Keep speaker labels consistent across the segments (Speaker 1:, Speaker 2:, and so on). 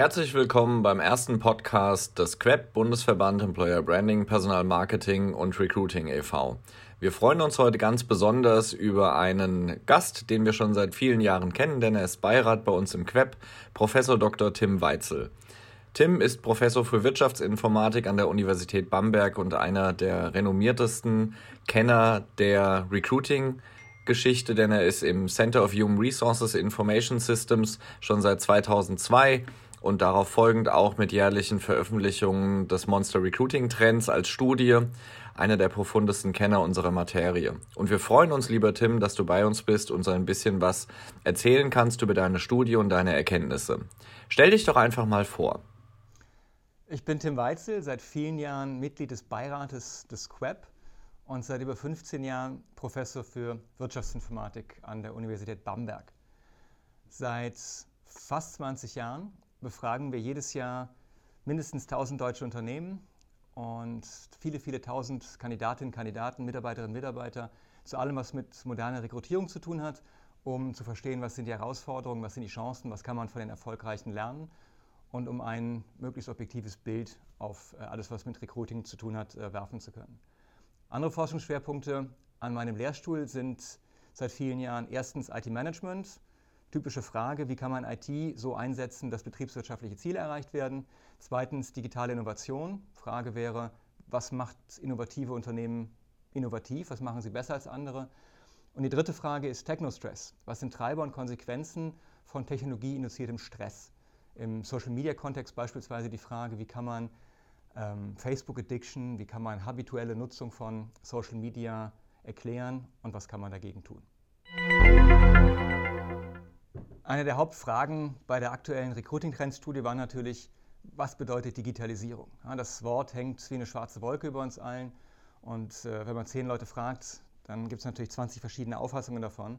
Speaker 1: Herzlich willkommen beim ersten Podcast des QEP Bundesverband Employer Branding, Personal Marketing und Recruiting e.V. Wir freuen uns heute ganz besonders über einen Gast, den wir schon seit vielen Jahren kennen, denn er ist Beirat bei uns im QEP, Professor Dr. Tim Weitzel. Tim ist Professor für Wirtschaftsinformatik an der Universität Bamberg und einer der renommiertesten Kenner der Recruiting Geschichte, denn er ist im Center of Human Resources Information Systems schon seit 2002 und darauf folgend auch mit jährlichen Veröffentlichungen des Monster Recruiting Trends als Studie einer der profundesten Kenner unserer Materie. Und wir freuen uns, lieber Tim, dass du bei uns bist und so ein bisschen was erzählen kannst über deine Studie und deine Erkenntnisse. Stell dich doch einfach mal vor.
Speaker 2: Ich bin Tim Weitzel, seit vielen Jahren Mitglied des Beirates des QEP und seit über 15 Jahren Professor für Wirtschaftsinformatik an der Universität Bamberg. Seit fast 20 Jahren befragen wir jedes Jahr mindestens 1000 deutsche Unternehmen und viele, viele tausend Kandidatinnen, Kandidaten, Mitarbeiterinnen, Mitarbeiter zu allem, was mit moderner Rekrutierung zu tun hat, um zu verstehen, was sind die Herausforderungen, was sind die Chancen, was kann man von den Erfolgreichen lernen und um ein möglichst objektives Bild auf äh, alles, was mit Recruiting zu tun hat, äh, werfen zu können. Andere Forschungsschwerpunkte an meinem Lehrstuhl sind seit vielen Jahren erstens IT-Management, Typische Frage, wie kann man IT so einsetzen, dass betriebswirtschaftliche Ziele erreicht werden? Zweitens digitale Innovation. Frage wäre, was macht innovative Unternehmen innovativ? Was machen sie besser als andere? Und die dritte Frage ist Technostress. Was sind Treiber und Konsequenzen von technologieinduziertem Stress? Im Social-Media-Kontext beispielsweise die Frage, wie kann man ähm, Facebook-Addiction, wie kann man habituelle Nutzung von Social Media erklären und was kann man dagegen tun? Eine der Hauptfragen bei der aktuellen Recruiting-Trend-Studie war natürlich, was bedeutet Digitalisierung? Ja, das Wort hängt wie eine schwarze Wolke über uns allen. Und äh, wenn man zehn Leute fragt, dann gibt es natürlich 20 verschiedene Auffassungen davon.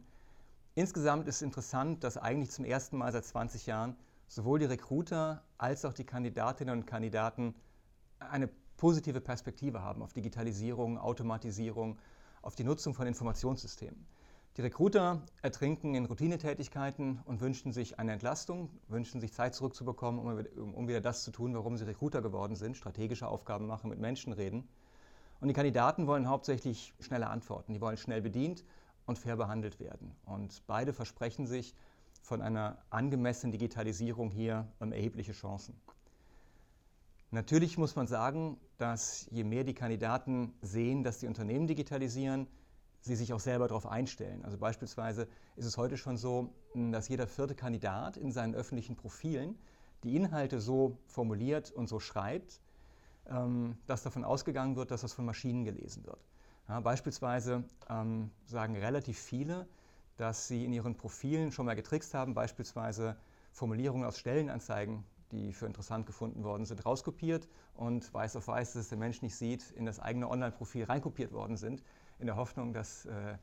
Speaker 2: Insgesamt ist interessant, dass eigentlich zum ersten Mal seit 20 Jahren sowohl die Recruiter als auch die Kandidatinnen und Kandidaten eine positive Perspektive haben auf Digitalisierung, Automatisierung, auf die Nutzung von Informationssystemen. Die Recruiter ertrinken in Routinetätigkeiten und wünschen sich eine Entlastung, wünschen sich Zeit zurückzubekommen, um, wieder das zu tun, warum sie Recruiter geworden sind, strategische Aufgaben machen, mit Menschen reden. Und die Kandidaten wollen hauptsächlich schnelle Antworten. Die wollen schnell bedient und fair behandelt werden. Und beide versprechen sich von einer angemessenen Digitalisierung hier erhebliche Chancen. Natürlich muss man sagen, dass je mehr die Kandidaten sehen, dass die Unternehmen digitalisieren, sie sich auch selber darauf einstellen. Also beispielsweise ist es heute schon so, dass jeder vierte Kandidat in seinen öffentlichen Profilen die Inhalte so formuliert und so schreibt, ähm, dass davon ausgegangen wird, dass das von Maschinen gelesen wird. Ja, beispielsweise ähm, sagen relativ viele, dass sie in ihren Profilen schon mal getrickst haben, beispielsweise Formulierungen aus Stellenanzeigen, die für interessant gefunden worden sind, rauskopiert und weiß auf weiß, dass es der Mensch nicht sieht, in das eigene Online-Profil reinkopiert worden sind in der Hoffnung, dass äh,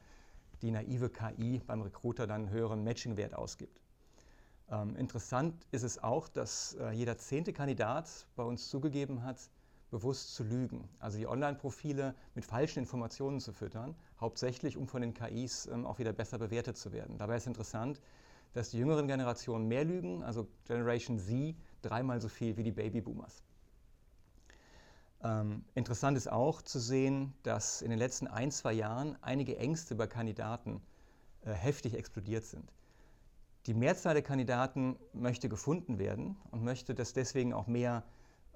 Speaker 2: die naive KI beim Recruiter dann einen höheren Matching-Wert ausgibt. Ähm, interessant ist es auch, dass äh, jeder zehnte Kandidat bei uns zugegeben hat, bewusst zu lügen, also die Online-Profile mit falschen Informationen zu füttern, hauptsächlich um von den KIs ähm, auch wieder besser bewertet zu werden. Dabei ist interessant, dass die jüngeren Generationen mehr lügen, also Generation Z dreimal so viel wie die Babyboomers. Ähm, interessant ist auch zu sehen, dass in den letzten ein, zwei Jahren einige Ängste bei Kandidaten äh, heftig explodiert sind. Die Mehrzahl der Kandidaten möchte gefunden werden und möchte, dass deswegen auch mehr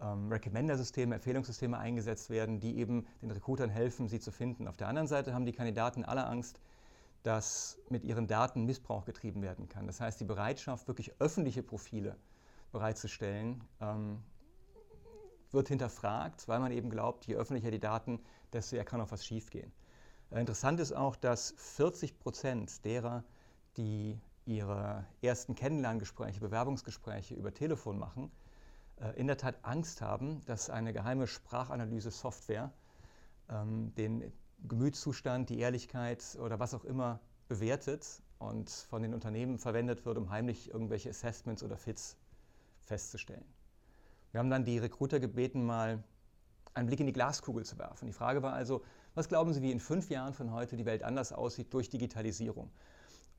Speaker 2: ähm, Recommender-Systeme, Empfehlungssysteme eingesetzt werden, die eben den Recruitern helfen, sie zu finden. Auf der anderen Seite haben die Kandidaten alle Angst, dass mit ihren Daten Missbrauch getrieben werden kann. Das heißt, die Bereitschaft, wirklich öffentliche Profile bereitzustellen, ähm, wird hinterfragt, weil man eben glaubt, je öffentlicher die Daten, desto eher kann auch was schiefgehen. Äh, interessant ist auch, dass 40 Prozent derer, die ihre ersten Kennenlerngespräche, Bewerbungsgespräche über Telefon machen, äh, in der Tat Angst haben, dass eine geheime Sprachanalyse-Software ähm, den Gemütszustand, die Ehrlichkeit oder was auch immer bewertet und von den Unternehmen verwendet wird, um heimlich irgendwelche Assessments oder Fits festzustellen. Wir haben dann die Recruiter gebeten, mal einen Blick in die Glaskugel zu werfen. Die Frage war also, was glauben Sie, wie in fünf Jahren von heute die Welt anders aussieht durch Digitalisierung?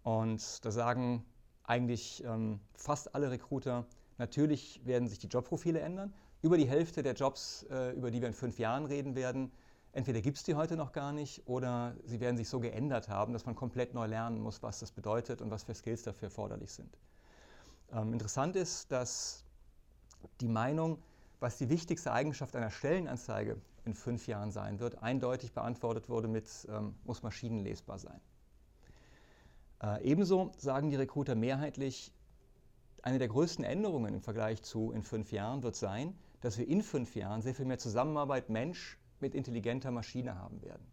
Speaker 2: Und da sagen eigentlich ähm, fast alle Recruiter, Natürlich werden sich die Jobprofile ändern. Über die Hälfte der Jobs, äh, über die wir in fünf Jahren reden werden, entweder gibt es die heute noch gar nicht oder sie werden sich so geändert haben, dass man komplett neu lernen muss, was das bedeutet und was für Skills dafür erforderlich sind. Ähm, interessant ist, dass die Meinung, was die wichtigste Eigenschaft einer Stellenanzeige in fünf Jahren sein wird, eindeutig beantwortet wurde mit, ähm, muss maschinenlesbar sein. Äh, ebenso sagen die Recruiter mehrheitlich, eine der größten Änderungen im Vergleich zu in fünf Jahren wird sein, dass wir in fünf Jahren sehr viel mehr Zusammenarbeit Mensch mit intelligenter Maschine haben werden.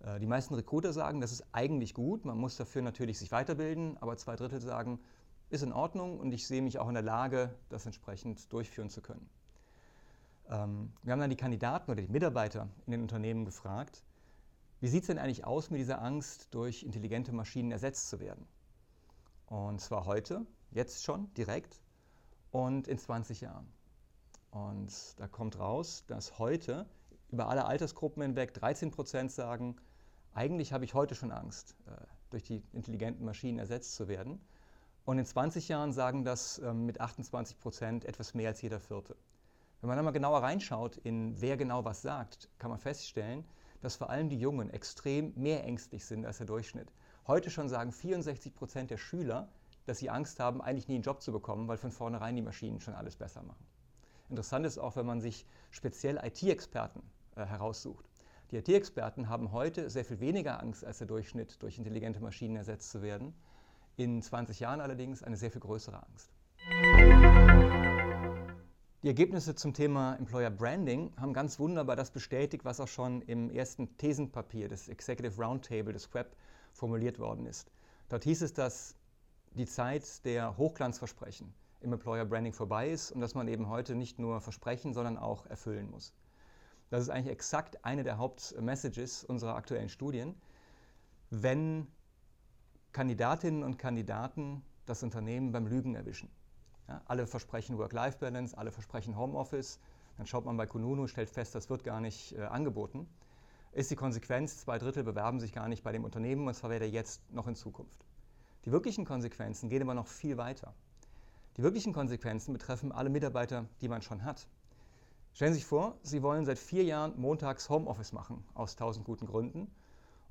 Speaker 2: Äh, die meisten Recruiter sagen, das ist eigentlich gut, man muss dafür natürlich sich weiterbilden, aber zwei Drittel sagen, ist in Ordnung und ich sehe mich auch in der Lage, das entsprechend durchführen zu können. Ähm, wir haben dann die Kandidaten oder die Mitarbeiter in den Unternehmen gefragt, wie sieht es denn eigentlich aus mit dieser Angst, durch intelligente Maschinen ersetzt zu werden? Und zwar heute, jetzt schon, direkt und in 20 Jahren. Und da kommt raus, dass heute über alle Altersgruppen hinweg 13 Prozent sagen, eigentlich habe ich heute schon Angst, äh, durch die intelligenten Maschinen ersetzt zu werden. Und in 20 Jahren sagen das ähm, mit 28 Prozent etwas mehr als jeder Vierte. Wenn man dann mal genauer reinschaut, in wer genau was sagt, kann man feststellen, dass vor allem die Jungen extrem mehr ängstlich sind als der Durchschnitt. Heute schon sagen 64 Prozent der Schüler, dass sie Angst haben, eigentlich nie einen Job zu bekommen, weil von vornherein die Maschinen schon alles besser machen. Interessant ist auch, wenn man sich speziell IT-Experten äh, heraussucht. Die IT-Experten haben heute sehr viel weniger Angst als der Durchschnitt, durch intelligente Maschinen ersetzt zu werden. In 20 Jahren allerdings eine sehr viel größere Angst. Die Ergebnisse zum Thema Employer Branding haben ganz wunderbar das bestätigt, was auch schon im ersten Thesenpapier des Executive Roundtable des Web formuliert worden ist. Dort hieß es, dass die Zeit der Hochglanzversprechen im Employer Branding vorbei ist und dass man eben heute nicht nur versprechen, sondern auch erfüllen muss. Das ist eigentlich exakt eine der Hauptmessages unserer aktuellen Studien. Wenn Kandidatinnen und Kandidaten das Unternehmen beim Lügen erwischen. Ja, alle versprechen Work-Life-Balance, alle versprechen Homeoffice. Dann schaut man bei Kununu, stellt fest, das wird gar nicht äh, angeboten. Ist die Konsequenz, zwei Drittel bewerben sich gar nicht bei dem Unternehmen und zwar weder jetzt noch in Zukunft. Die wirklichen Konsequenzen gehen aber noch viel weiter. Die wirklichen Konsequenzen betreffen alle Mitarbeiter, die man schon hat. Stellen Sie sich vor, Sie wollen seit vier Jahren montags Homeoffice machen, aus tausend guten Gründen.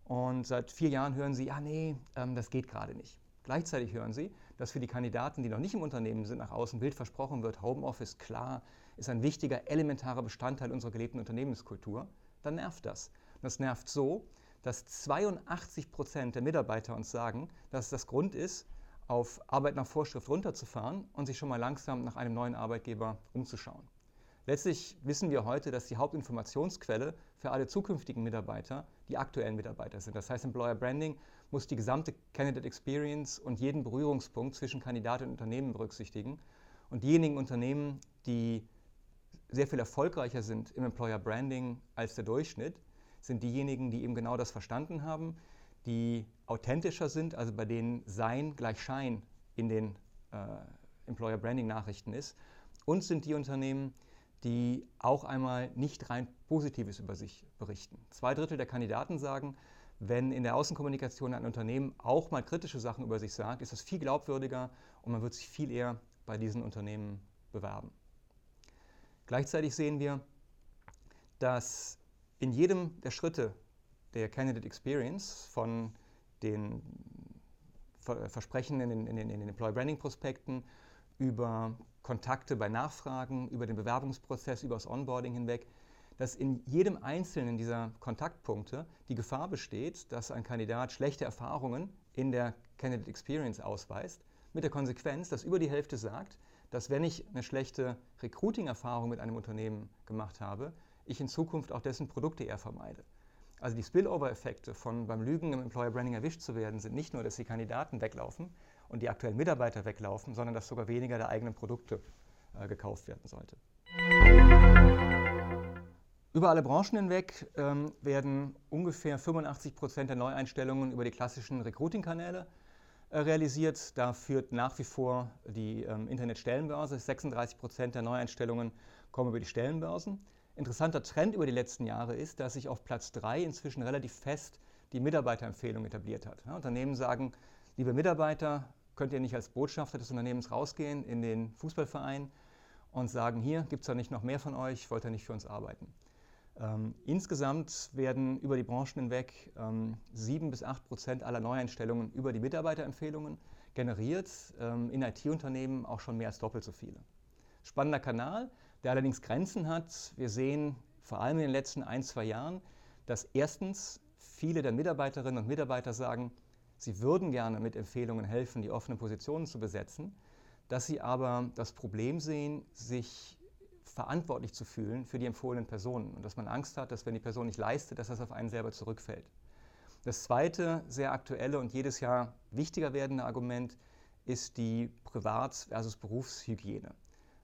Speaker 2: Und seit vier Jahren hören Sie, ja, nee, ähm, das geht gerade nicht. Gleichzeitig hören Sie, dass für die Kandidaten, die noch nicht im Unternehmen sind, nach außen wild versprochen wird, Homeoffice, klar, ist ein wichtiger, elementarer Bestandteil unserer gelebten Unternehmenskultur, dann nervt das. Das nervt so, dass 82 Prozent der Mitarbeiter uns sagen, dass das Grund ist, auf Arbeit nach Vorschrift runterzufahren und sich schon mal langsam nach einem neuen Arbeitgeber umzuschauen. Letztlich wissen wir heute, dass die Hauptinformationsquelle für alle zukünftigen Mitarbeiter die aktuellen Mitarbeiter sind. Das heißt, Employer Branding muss die gesamte Candidate Experience und jeden Berührungspunkt zwischen Kandidat und Unternehmen berücksichtigen. Und diejenigen Unternehmen, die sehr viel erfolgreicher sind im Employer Branding als der Durchschnitt, sind diejenigen, die eben genau das verstanden haben, die authentischer sind, also bei denen Sein gleich Schein in den äh, Employer Branding Nachrichten ist. Und sind die Unternehmen, die auch einmal nicht rein Positives über sich berichten. Zwei Drittel der Kandidaten sagen, wenn in der Außenkommunikation ein Unternehmen auch mal kritische Sachen über sich sagt, ist das viel glaubwürdiger und man wird sich viel eher bei diesen Unternehmen bewerben. Gleichzeitig sehen wir, dass in jedem der Schritte der Candidate Experience von den Versprechen in den, in den, in den Employer Branding Prospekten über Kontakte bei Nachfragen, über den Bewerbungsprozess, über das Onboarding hinweg, dass in jedem einzelnen dieser Kontaktpunkte die Gefahr besteht, dass ein Kandidat schlechte Erfahrungen in der Candidate Experience ausweist, mit der Konsequenz, dass über die Hälfte sagt, dass wenn ich eine schlechte Recruiting-Erfahrung mit einem Unternehmen gemacht habe, ich in Zukunft auch dessen Produkte eher vermeide. Also die Spillover-Effekte von beim Lügen im Employer Branding erwischt zu werden, sind nicht nur, dass die Kandidaten weglaufen, und die aktuellen Mitarbeiter weglaufen, sondern dass sogar weniger der eigenen Produkte äh, gekauft werden sollte. Über alle Branchen hinweg ähm, werden ungefähr 85 Prozent der Neueinstellungen über die klassischen Recruiting-Kanäle äh, realisiert. Da führt nach wie vor die ähm, Internetstellenbörse. 36 Prozent der Neueinstellungen kommen über die Stellenbörsen. Interessanter Trend über die letzten Jahre ist, dass sich auf Platz 3 inzwischen relativ fest die Mitarbeiterempfehlung etabliert hat. Ja, Unternehmen sagen, liebe Mitarbeiter, könnt ihr nicht als Botschafter des Unternehmens rausgehen in den Fußballverein und sagen, hier gibt es da nicht noch mehr von euch, wollt ihr nicht für uns arbeiten. Ähm, insgesamt werden über die Branchen hinweg ähm, 7 bis 8 Prozent aller Neueinstellungen über die Mitarbeiterempfehlungen generiert, ähm, in IT-Unternehmen auch schon mehr als doppelt so viele. Spannender Kanal, der allerdings Grenzen hat. Wir sehen vor allem in den letzten ein, zwei Jahren, dass erstens viele der Mitarbeiterinnen und Mitarbeiter sagen, sie würden gerne mit Empfehlungen helfen, die offenen Positionen zu besetzen, dass sie aber das Problem sehen, sich verantwortlich zu fühlen für die empfohlenen Personen und dass man Angst hat, dass wenn die Person nicht leistet, dass das auf einen selber zurückfällt. Das zweite sehr aktuelle und jedes Jahr wichtiger werdende Argument ist die Privat- versus Berufshygiene.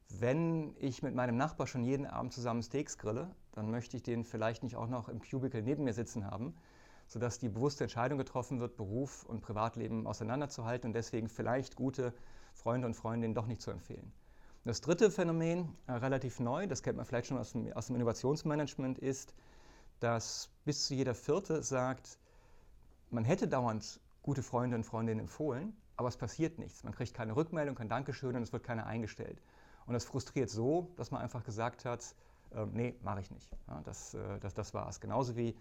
Speaker 2: Wenn ich mit meinem Nachbar schon jeden Abend zusammen Steaks grille, dann möchte ich den vielleicht nicht auch noch im Cubicle neben mir sitzen haben, sodass die bewusste Entscheidung getroffen wird, Beruf und Privatleben auseinanderzuhalten und deswegen vielleicht gute Freunde und Freundinnen doch nicht zu empfehlen. Das dritte Phänomen, äh, relativ neu, das kennt man vielleicht schon aus dem, aus dem Innovationsmanagement, ist, dass bis zu jeder Vierte sagt, man hätte dauernd gute Freunde und Freundinnen empfohlen, aber es passiert nichts. Man kriegt keine Rückmeldung, kein Dankeschön und es wird keiner eingestellt. Und das frustriert so, dass man einfach gesagt hat, äh, nee, mache ich nicht. Ja, das, äh, das, das war es. Genauso wie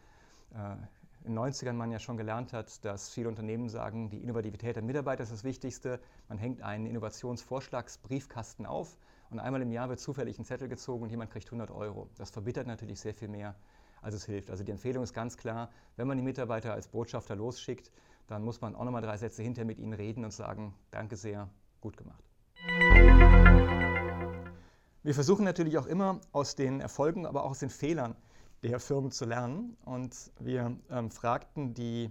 Speaker 2: in den 90ern man ja schon gelernt hat, dass viele Unternehmen sagen, die Innovativität der Mitarbeiter ist das Wichtigste. Man hängt einen Innovationsvorschlagsbriefkasten auf und einmal im Jahr wird zufällig ein Zettel gezogen und jemand kriegt 100 Euro. Das verbittert natürlich sehr viel mehr, als es hilft. Also die Empfehlung ist ganz klar, wenn man die Mitarbeiter als Botschafter losschickt, dann muss man auch nochmal drei Sätze hinter mit ihnen reden und sagen, danke sehr, gut gemacht. Wir versuchen natürlich auch immer aus den Erfolgen, aber auch aus den Fehlern der Firmen zu lernen. Und wir ähm, fragten die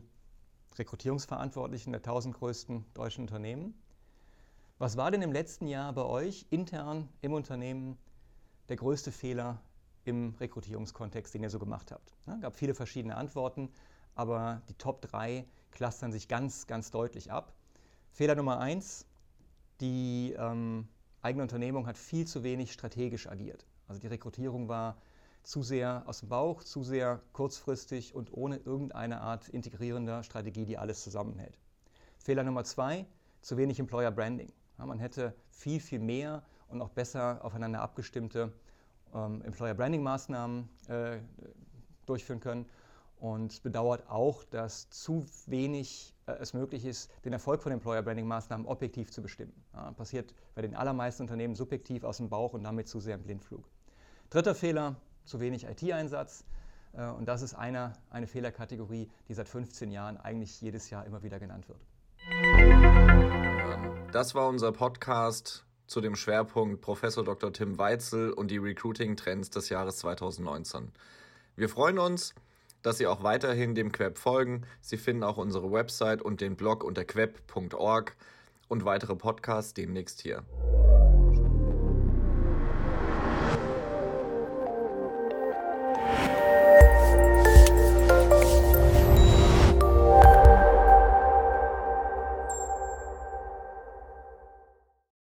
Speaker 2: Rekrutierungsverantwortlichen der 1000 größten deutschen Unternehmen, was war denn im letzten Jahr bei euch intern im Unternehmen der größte Fehler im Rekrutierungskontext, den ihr so gemacht habt? Es ja, gab viele verschiedene Antworten, aber die Top 3 clustern sich ganz, ganz deutlich ab. Fehler Nummer 1, die ähm, eigene Unternehmung hat viel zu wenig strategisch agiert. Also die Rekrutierung war zu sehr aus dem Bauch, zu sehr kurzfristig und ohne irgendeine Art integrierender Strategie, die alles zusammenhält. Fehler Nummer zwei, zu wenig Employer Branding. Ja, man hätte viel, viel mehr und auch besser aufeinander abgestimmte ähm, Employer Branding Maßnahmen äh, durchführen können und bedauert auch, dass zu wenig äh, es möglich ist, den Erfolg von Employer Branding Maßnahmen objektiv zu bestimmen. Ja, passiert bei den allermeisten Unternehmen subjektiv aus dem Bauch und damit zu sehr im Blindflug. Dritter Fehler, zu wenig IT-Einsatz. Äh, und das ist eine, eine Fehlerkategorie, die seit 15 Jahren eigentlich jedes Jahr immer wieder genannt wird.
Speaker 1: Das war unser Podcast zu dem Schwerpunkt Professor Dr. Tim Weitzel und die Recruiting-Trends des Jahres 2019. Wir freuen uns, dass Sie auch weiterhin dem Queb folgen. Sie finden auch unsere Website und den Blog unter queb.org und weitere Podcasts demnächst hier.